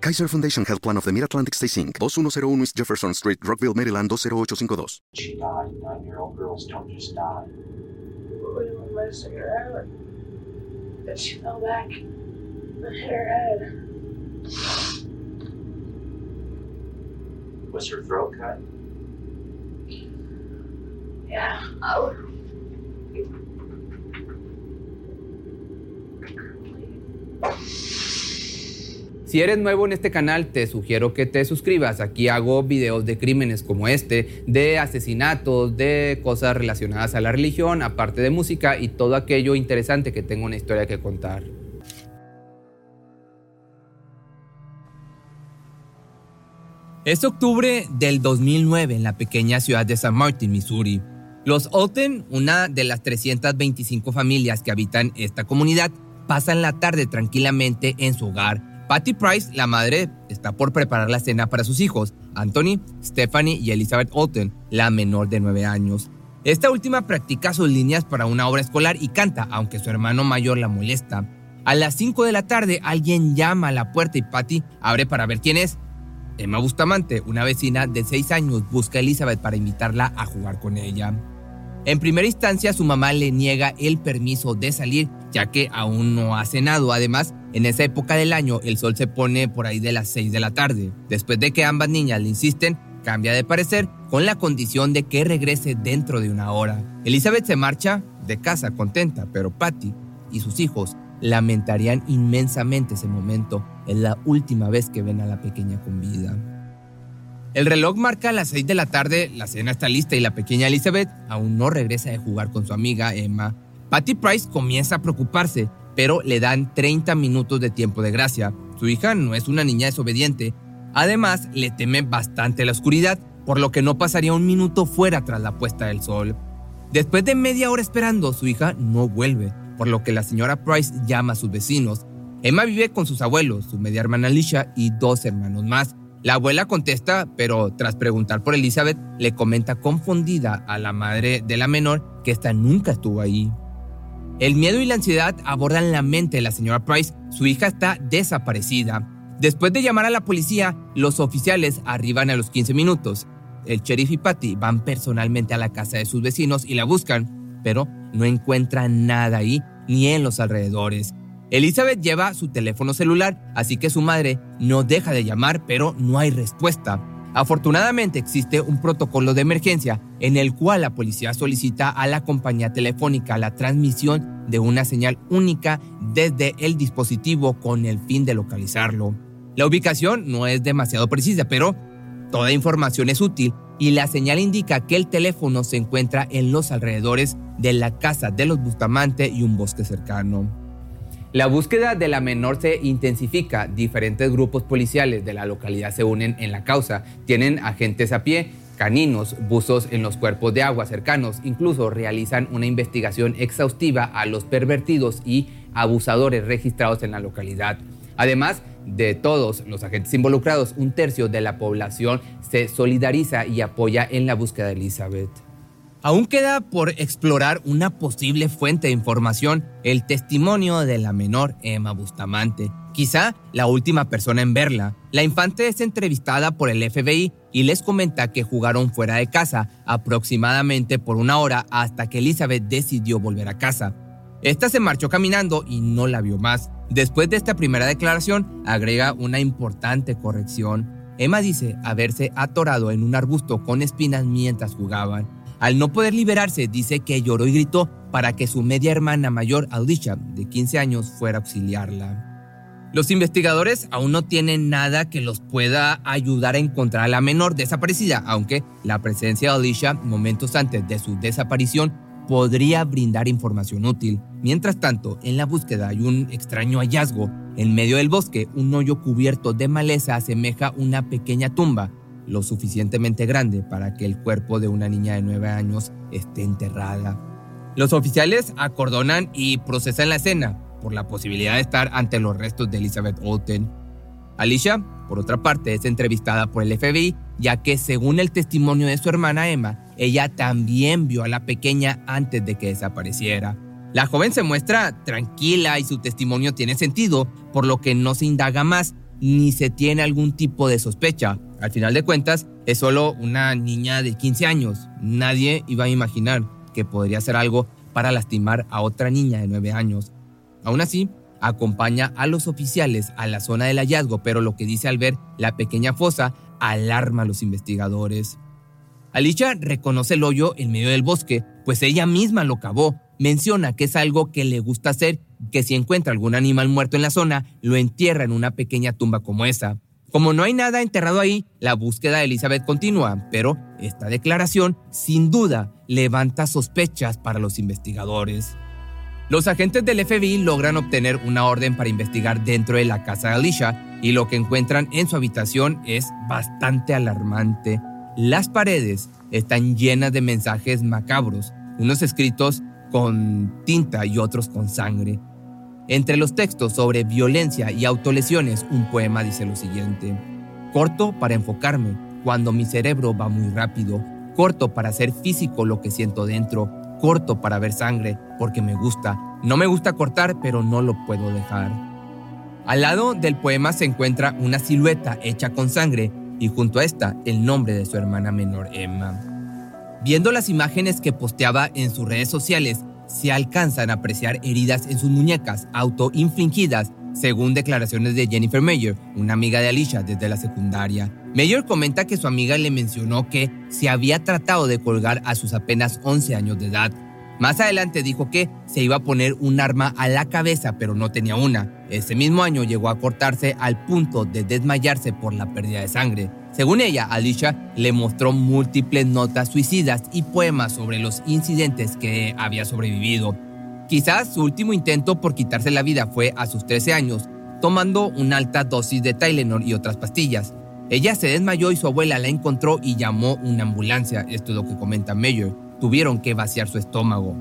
Kaiser Foundation Health Plan of the Mid-Atlantic Stay Inc. 2101 East Jefferson Street, Rockville, Maryland 20852. She died. Nine-year-old girls don't just die. We were missing her out. Then she fell back and hit her head. Was her throat cut? Yeah. Oh. Si eres nuevo en este canal, te sugiero que te suscribas. Aquí hago videos de crímenes como este, de asesinatos, de cosas relacionadas a la religión, aparte de música y todo aquello interesante que tengo una historia que contar. Es octubre del 2009 en la pequeña ciudad de San Martin, Missouri. Los Alton, una de las 325 familias que habitan esta comunidad, pasan la tarde tranquilamente en su hogar Patty Price, la madre, está por preparar la cena para sus hijos, Anthony, Stephanie y Elizabeth Alton, la menor de 9 años. Esta última practica sus líneas para una obra escolar y canta, aunque su hermano mayor la molesta. A las 5 de la tarde, alguien llama a la puerta y Patty abre para ver quién es. Emma Bustamante, una vecina de 6 años, busca a Elizabeth para invitarla a jugar con ella. En primera instancia, su mamá le niega el permiso de salir, ya que aún no ha cenado. Además, en esa época del año el sol se pone por ahí de las 6 de la tarde. Después de que ambas niñas le insisten, cambia de parecer con la condición de que regrese dentro de una hora. Elizabeth se marcha de casa contenta, pero Patty y sus hijos lamentarían inmensamente ese momento. Es la última vez que ven a la pequeña con vida. El reloj marca las 6 de la tarde, la cena está lista y la pequeña Elizabeth aún no regresa de jugar con su amiga Emma. Patty Price comienza a preocuparse pero le dan 30 minutos de tiempo de gracia. Su hija no es una niña desobediente. Además, le teme bastante la oscuridad, por lo que no pasaría un minuto fuera tras la puesta del sol. Después de media hora esperando, su hija no vuelve, por lo que la señora Price llama a sus vecinos. Emma vive con sus abuelos, su media hermana Alicia y dos hermanos más. La abuela contesta, pero tras preguntar por Elizabeth, le comenta confundida a la madre de la menor que esta nunca estuvo ahí. El miedo y la ansiedad abordan la mente de la señora Price. Su hija está desaparecida. Después de llamar a la policía, los oficiales arriban a los 15 minutos. El sheriff y Patty van personalmente a la casa de sus vecinos y la buscan, pero no encuentran nada ahí ni en los alrededores. Elizabeth lleva su teléfono celular, así que su madre no deja de llamar, pero no hay respuesta. Afortunadamente existe un protocolo de emergencia en el cual la policía solicita a la compañía telefónica la transmisión de una señal única desde el dispositivo con el fin de localizarlo. La ubicación no es demasiado precisa, pero toda información es útil y la señal indica que el teléfono se encuentra en los alrededores de la casa de los Bustamante y un bosque cercano. La búsqueda de la menor se intensifica. Diferentes grupos policiales de la localidad se unen en la causa. Tienen agentes a pie, caninos, buzos en los cuerpos de agua cercanos. Incluso realizan una investigación exhaustiva a los pervertidos y abusadores registrados en la localidad. Además, De todos los agentes involucrados, un tercio de la población se solidariza y apoya en la búsqueda de Elizabeth. Aún queda por explorar una posible fuente de información, el testimonio de la menor Emma Bustamante, quizá la última persona en verla. La infante es entrevistada por el FBI y les comenta que jugaron fuera de casa aproximadamente por una hora hasta que Elizabeth decidió volver a casa. Esta se marchó caminando y no la vio más. Después de esta primera declaración, agrega una importante corrección. Emma dice haberse atorado en un arbusto con espinas mientras jugaban. Al no poder liberarse, dice que lloró y gritó para que su media hermana mayor, Alicia, de 15 años, fuera a auxiliarla. Los investigadores aún no tienen nada que los pueda ayudar a encontrar a la menor desaparecida, aunque la presencia de Alicia momentos antes de su desaparición podría brindar información útil. Mientras tanto, en la búsqueda hay un extraño hallazgo. En medio del bosque, un hoyo cubierto de maleza asemeja una pequeña tumba lo suficientemente grande para que el cuerpo de una niña de 9 años esté enterrada. Los oficiales acordonan y procesan la escena por la posibilidad de estar ante los restos de Elizabeth Olten. Alicia, por otra parte, es entrevistada por el FBI, ya que según el testimonio de su hermana Emma, ella también vio a la pequeña antes de que desapareciera. La joven se muestra tranquila y su testimonio tiene sentido, por lo que no se indaga más ni se tiene algún tipo de sospecha. Al final de cuentas, es solo una niña de 15 años. Nadie iba a imaginar que podría hacer algo para lastimar a otra niña de 9 años. Aún así, acompaña a los oficiales a la zona del hallazgo, pero lo que dice al ver la pequeña fosa alarma a los investigadores. Alicia reconoce el hoyo en medio del bosque, pues ella misma lo cavó. Menciona que es algo que le gusta hacer, que si encuentra algún animal muerto en la zona, lo entierra en una pequeña tumba como esa. Como no hay nada enterrado ahí, la búsqueda de Elizabeth continúa, pero esta declaración sin duda levanta sospechas para los investigadores. Los agentes del FBI logran obtener una orden para investigar dentro de la casa de Alicia y lo que encuentran en su habitación es bastante alarmante. Las paredes están llenas de mensajes macabros, unos escritos con tinta y otros con sangre. Entre los textos sobre violencia y autolesiones, un poema dice lo siguiente. Corto para enfocarme, cuando mi cerebro va muy rápido. Corto para hacer físico lo que siento dentro. Corto para ver sangre, porque me gusta. No me gusta cortar, pero no lo puedo dejar. Al lado del poema se encuentra una silueta hecha con sangre y junto a esta el nombre de su hermana menor Emma. Viendo las imágenes que posteaba en sus redes sociales, se alcanzan a apreciar heridas en sus muñecas autoinfligidas, según declaraciones de Jennifer Mayer, una amiga de Alicia desde la secundaria. Mayer comenta que su amiga le mencionó que se había tratado de colgar a sus apenas 11 años de edad. Más adelante dijo que se iba a poner un arma a la cabeza, pero no tenía una. Ese mismo año llegó a cortarse al punto de desmayarse por la pérdida de sangre. Según ella, Alicia le mostró múltiples notas suicidas y poemas sobre los incidentes que había sobrevivido. Quizás su último intento por quitarse la vida fue a sus 13 años, tomando una alta dosis de Tylenol y otras pastillas. Ella se desmayó y su abuela la encontró y llamó una ambulancia, esto es lo que comenta Mayer. Tuvieron que vaciar su estómago.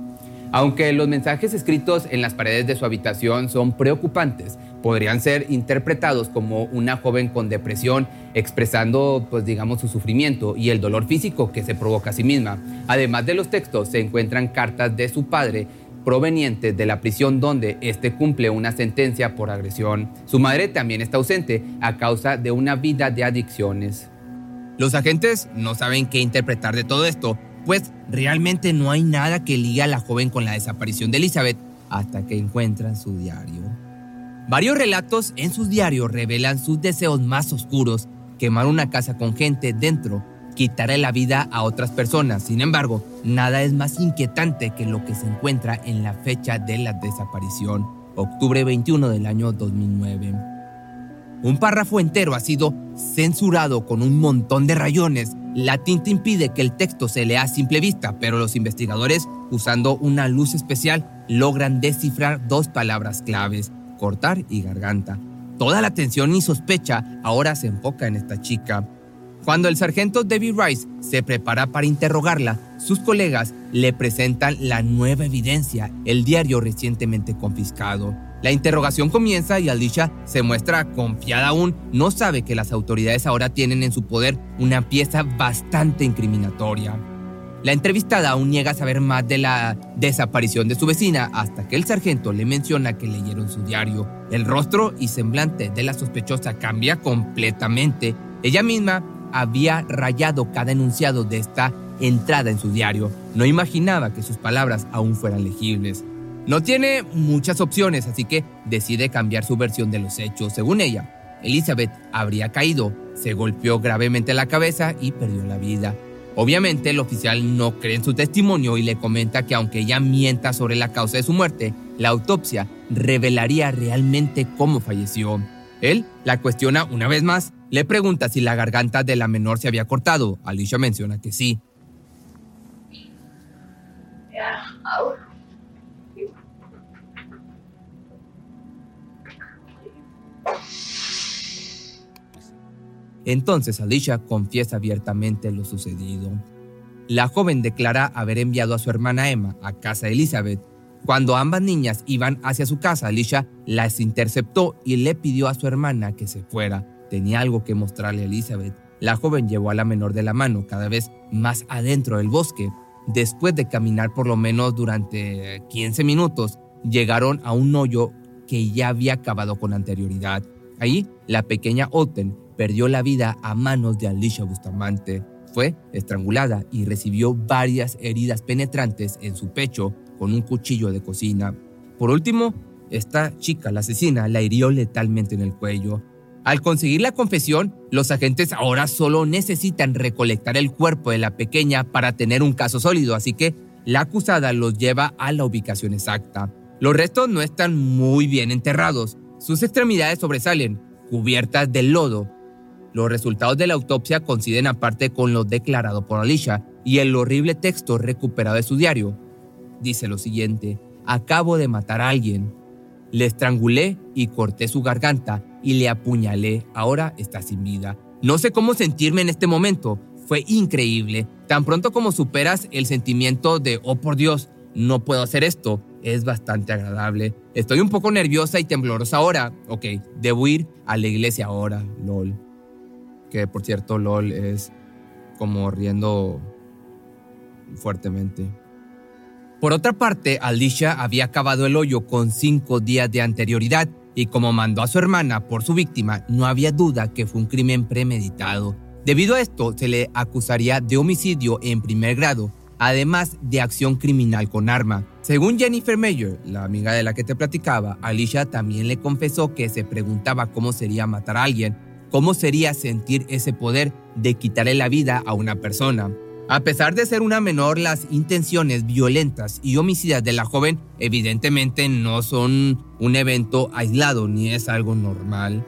Aunque los mensajes escritos en las paredes de su habitación son preocupantes, podrían ser interpretados como una joven con depresión expresando, pues digamos, su sufrimiento y el dolor físico que se provoca a sí misma. Además de los textos, se encuentran cartas de su padre provenientes de la prisión donde éste cumple una sentencia por agresión. Su madre también está ausente a causa de una vida de adicciones. Los agentes no saben qué interpretar de todo esto, pues realmente no hay nada que ligue a la joven con la desaparición de Elizabeth hasta que encuentran su diario. Varios relatos en sus diarios revelan sus deseos más oscuros, quemar una casa con gente dentro, quitarle la vida a otras personas. Sin embargo, nada es más inquietante que lo que se encuentra en la fecha de la desaparición, octubre 21 del año 2009. Un párrafo entero ha sido censurado con un montón de rayones. La tinta impide que el texto se lea a simple vista, pero los investigadores, usando una luz especial, logran descifrar dos palabras claves, cortar y garganta. Toda la atención y sospecha ahora se enfoca en esta chica. Cuando el sargento David Rice se prepara para interrogarla, sus colegas le presentan la nueva evidencia, el diario recientemente confiscado. La interrogación comienza y Alicia se muestra confiada aún, no sabe que las autoridades ahora tienen en su poder una pieza bastante incriminatoria. La entrevistada aún niega saber más de la desaparición de su vecina hasta que el sargento le menciona que leyeron su diario. El rostro y semblante de la sospechosa cambia completamente. Ella misma había rayado cada enunciado de esta entrada en su diario. No imaginaba que sus palabras aún fueran legibles. No tiene muchas opciones, así que decide cambiar su versión de los hechos. Según ella, Elizabeth habría caído, se golpeó gravemente la cabeza y perdió la vida. Obviamente el oficial no cree en su testimonio y le comenta que aunque ella mienta sobre la causa de su muerte, la autopsia revelaría realmente cómo falleció. Él la cuestiona una vez más, le pregunta si la garganta de la menor se había cortado. Alicia menciona que sí. Entonces Alicia confiesa abiertamente lo sucedido. La joven declara haber enviado a su hermana Emma a casa de Elizabeth. Cuando ambas niñas iban hacia su casa, Alicia las interceptó y le pidió a su hermana que se fuera. Tenía algo que mostrarle a Elizabeth. La joven llevó a la menor de la mano cada vez más adentro del bosque. Después de caminar por lo menos durante 15 minutos, llegaron a un hoyo que ya había acabado con anterioridad. Ahí, la pequeña Oten perdió la vida a manos de Alicia Bustamante. Fue estrangulada y recibió varias heridas penetrantes en su pecho con un cuchillo de cocina. Por último, esta chica, la asesina, la hirió letalmente en el cuello. Al conseguir la confesión, los agentes ahora solo necesitan recolectar el cuerpo de la pequeña para tener un caso sólido, así que la acusada los lleva a la ubicación exacta. Los restos no están muy bien enterrados, sus extremidades sobresalen, cubiertas de lodo, los resultados de la autopsia coinciden aparte con lo declarado por Alicia y el horrible texto recuperado de su diario. Dice lo siguiente, acabo de matar a alguien. Le estrangulé y corté su garganta y le apuñalé. Ahora está sin vida. No sé cómo sentirme en este momento. Fue increíble. Tan pronto como superas el sentimiento de, oh por Dios, no puedo hacer esto, es bastante agradable. Estoy un poco nerviosa y temblorosa ahora. Ok, debo ir a la iglesia ahora, lol que por cierto LOL es como riendo fuertemente. Por otra parte, Alicia había acabado el hoyo con cinco días de anterioridad y como mandó a su hermana por su víctima, no había duda que fue un crimen premeditado. Debido a esto, se le acusaría de homicidio en primer grado, además de acción criminal con arma. Según Jennifer Mayer, la amiga de la que te platicaba, Alicia también le confesó que se preguntaba cómo sería matar a alguien cómo sería sentir ese poder de quitarle la vida a una persona. A pesar de ser una menor, las intenciones violentas y homicidas de la joven evidentemente no son un evento aislado ni es algo normal.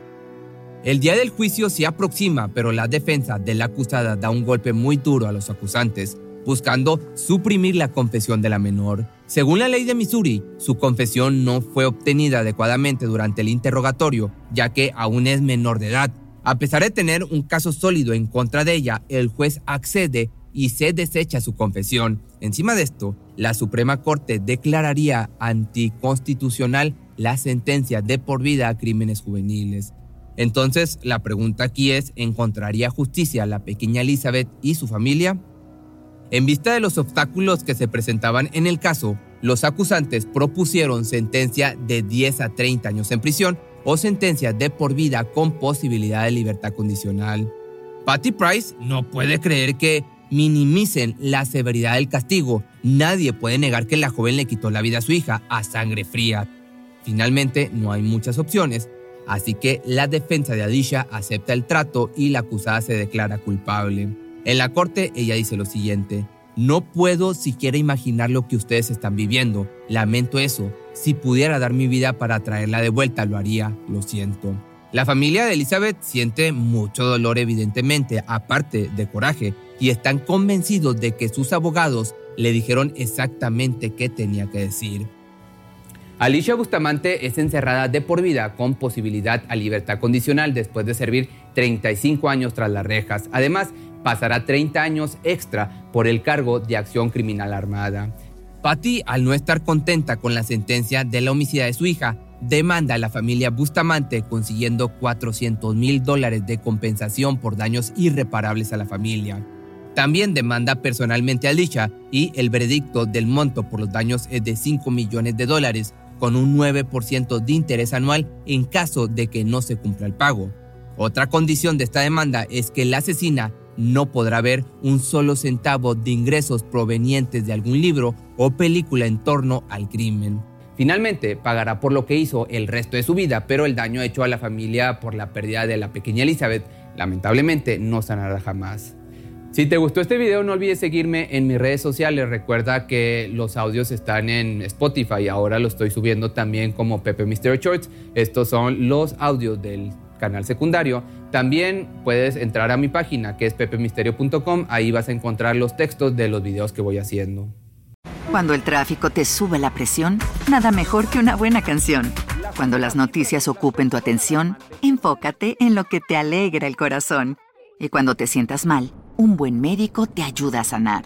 El día del juicio se aproxima, pero la defensa de la acusada da un golpe muy duro a los acusantes, buscando suprimir la confesión de la menor. Según la ley de Missouri, su confesión no fue obtenida adecuadamente durante el interrogatorio, ya que aún es menor de edad a pesar de tener un caso sólido en contra de ella, el juez accede y se desecha su confesión. Encima de esto, la Suprema Corte declararía anticonstitucional la sentencia de por vida a crímenes juveniles. Entonces, la pregunta aquí es, ¿encontraría justicia la pequeña Elizabeth y su familia? En vista de los obstáculos que se presentaban en el caso, los acusantes propusieron sentencia de 10 a 30 años en prisión o sentencia de por vida con posibilidad de libertad condicional. Patty Price no puede creer que minimicen la severidad del castigo. Nadie puede negar que la joven le quitó la vida a su hija a sangre fría. Finalmente, no hay muchas opciones, así que la defensa de Adisha acepta el trato y la acusada se declara culpable. En la corte, ella dice lo siguiente, no puedo siquiera imaginar lo que ustedes están viviendo. Lamento eso. Si pudiera dar mi vida para traerla de vuelta, lo haría. Lo siento. La familia de Elizabeth siente mucho dolor evidentemente, aparte de coraje, y están convencidos de que sus abogados le dijeron exactamente qué tenía que decir. Alicia Bustamante es encerrada de por vida con posibilidad a libertad condicional después de servir 35 años tras las rejas. Además, pasará 30 años extra por el cargo de acción criminal armada. Patty, al no estar contenta con la sentencia de la homicida de su hija, demanda a la familia Bustamante consiguiendo 400 mil dólares de compensación por daños irreparables a la familia. También demanda personalmente a Alicia y el veredicto del monto por los daños es de 5 millones de dólares con un 9% de interés anual en caso de que no se cumpla el pago. Otra condición de esta demanda es que la asesina no podrá ver un solo centavo de ingresos provenientes de algún libro o película en torno al crimen. Finalmente, pagará por lo que hizo el resto de su vida, pero el daño hecho a la familia por la pérdida de la pequeña Elizabeth lamentablemente no sanará jamás. Si te gustó este video, no olvides seguirme en mis redes sociales. Recuerda que los audios están en Spotify. Ahora lo estoy subiendo también como Pepe Mysterio Shorts. Estos son los audios del canal secundario. También puedes entrar a mi página que es pepemisterio.com. Ahí vas a encontrar los textos de los videos que voy haciendo. Cuando el tráfico te sube la presión, nada mejor que una buena canción. Cuando las noticias ocupen tu atención, enfócate en lo que te alegra el corazón. Y cuando te sientas mal, un buen médico te ayuda a sanar.